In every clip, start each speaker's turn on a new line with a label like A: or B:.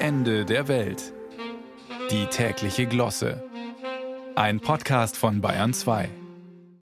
A: Ende der Welt. Die tägliche Glosse. Ein Podcast von Bayern 2.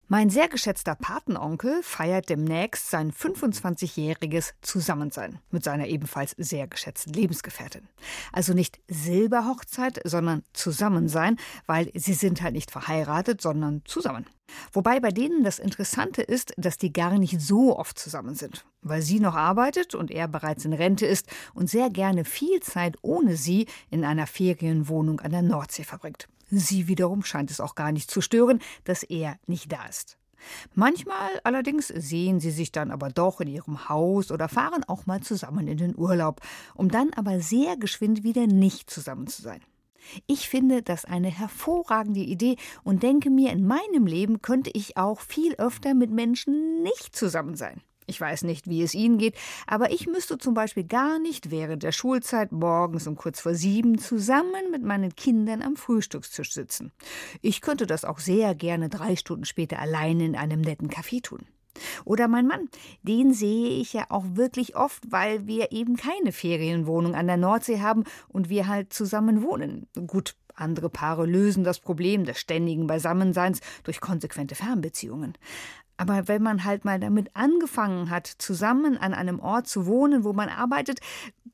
B: Mein sehr geschätzter Patenonkel feiert demnächst sein 25-jähriges Zusammensein mit seiner ebenfalls sehr geschätzten Lebensgefährtin. Also nicht Silberhochzeit, sondern Zusammensein, weil sie sind halt nicht verheiratet, sondern zusammen. Wobei bei denen das Interessante ist, dass die gar nicht so oft zusammen sind, weil sie noch arbeitet und er bereits in Rente ist und sehr gerne viel Zeit ohne sie in einer Ferienwohnung an der Nordsee verbringt. Sie wiederum scheint es auch gar nicht zu stören, dass er nicht da ist. Manchmal allerdings sehen sie sich dann aber doch in ihrem Haus oder fahren auch mal zusammen in den Urlaub, um dann aber sehr geschwind wieder nicht zusammen zu sein. Ich finde das eine hervorragende Idee und denke mir, in meinem Leben könnte ich auch viel öfter mit Menschen nicht zusammen sein. Ich weiß nicht, wie es Ihnen geht, aber ich müsste zum Beispiel gar nicht während der Schulzeit morgens um kurz vor sieben zusammen mit meinen Kindern am Frühstückstisch sitzen. Ich könnte das auch sehr gerne drei Stunden später allein in einem netten Café tun. Oder mein Mann, den sehe ich ja auch wirklich oft, weil wir eben keine Ferienwohnung an der Nordsee haben und wir halt zusammen wohnen. Gut, andere Paare lösen das Problem des ständigen Beisammenseins durch konsequente Fernbeziehungen. Aber wenn man halt mal damit angefangen hat, zusammen an einem Ort zu wohnen, wo man arbeitet,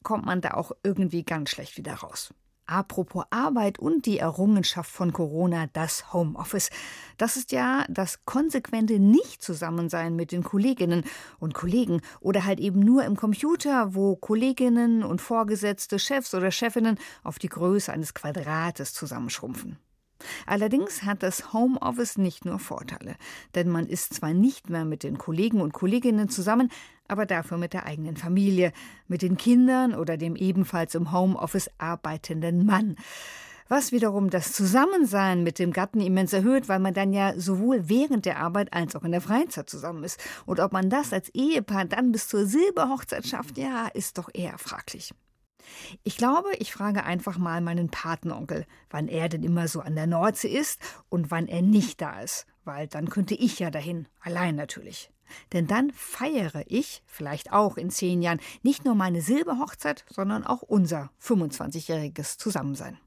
B: kommt man da auch irgendwie ganz schlecht wieder raus. Apropos Arbeit und die Errungenschaft von Corona, das Homeoffice. Das ist ja das konsequente Nicht-Zusammensein mit den Kolleginnen und Kollegen oder halt eben nur im Computer, wo Kolleginnen und Vorgesetzte, Chefs oder Chefinnen auf die Größe eines Quadrates zusammenschrumpfen. Allerdings hat das Homeoffice nicht nur Vorteile, denn man ist zwar nicht mehr mit den Kollegen und Kolleginnen zusammen, aber dafür mit der eigenen Familie, mit den Kindern oder dem ebenfalls im Homeoffice arbeitenden Mann. Was wiederum das Zusammensein mit dem Gatten immens erhöht, weil man dann ja sowohl während der Arbeit als auch in der Freizeit zusammen ist. Und ob man das als Ehepaar dann bis zur Silberhochzeit schafft, ja, ist doch eher fraglich. Ich glaube, ich frage einfach mal meinen Patenonkel, wann er denn immer so an der Nordsee ist und wann er nicht da ist, weil dann könnte ich ja dahin, allein natürlich. Denn dann feiere ich, vielleicht auch in zehn Jahren, nicht nur meine Silberhochzeit, sondern auch unser 25-jähriges Zusammensein.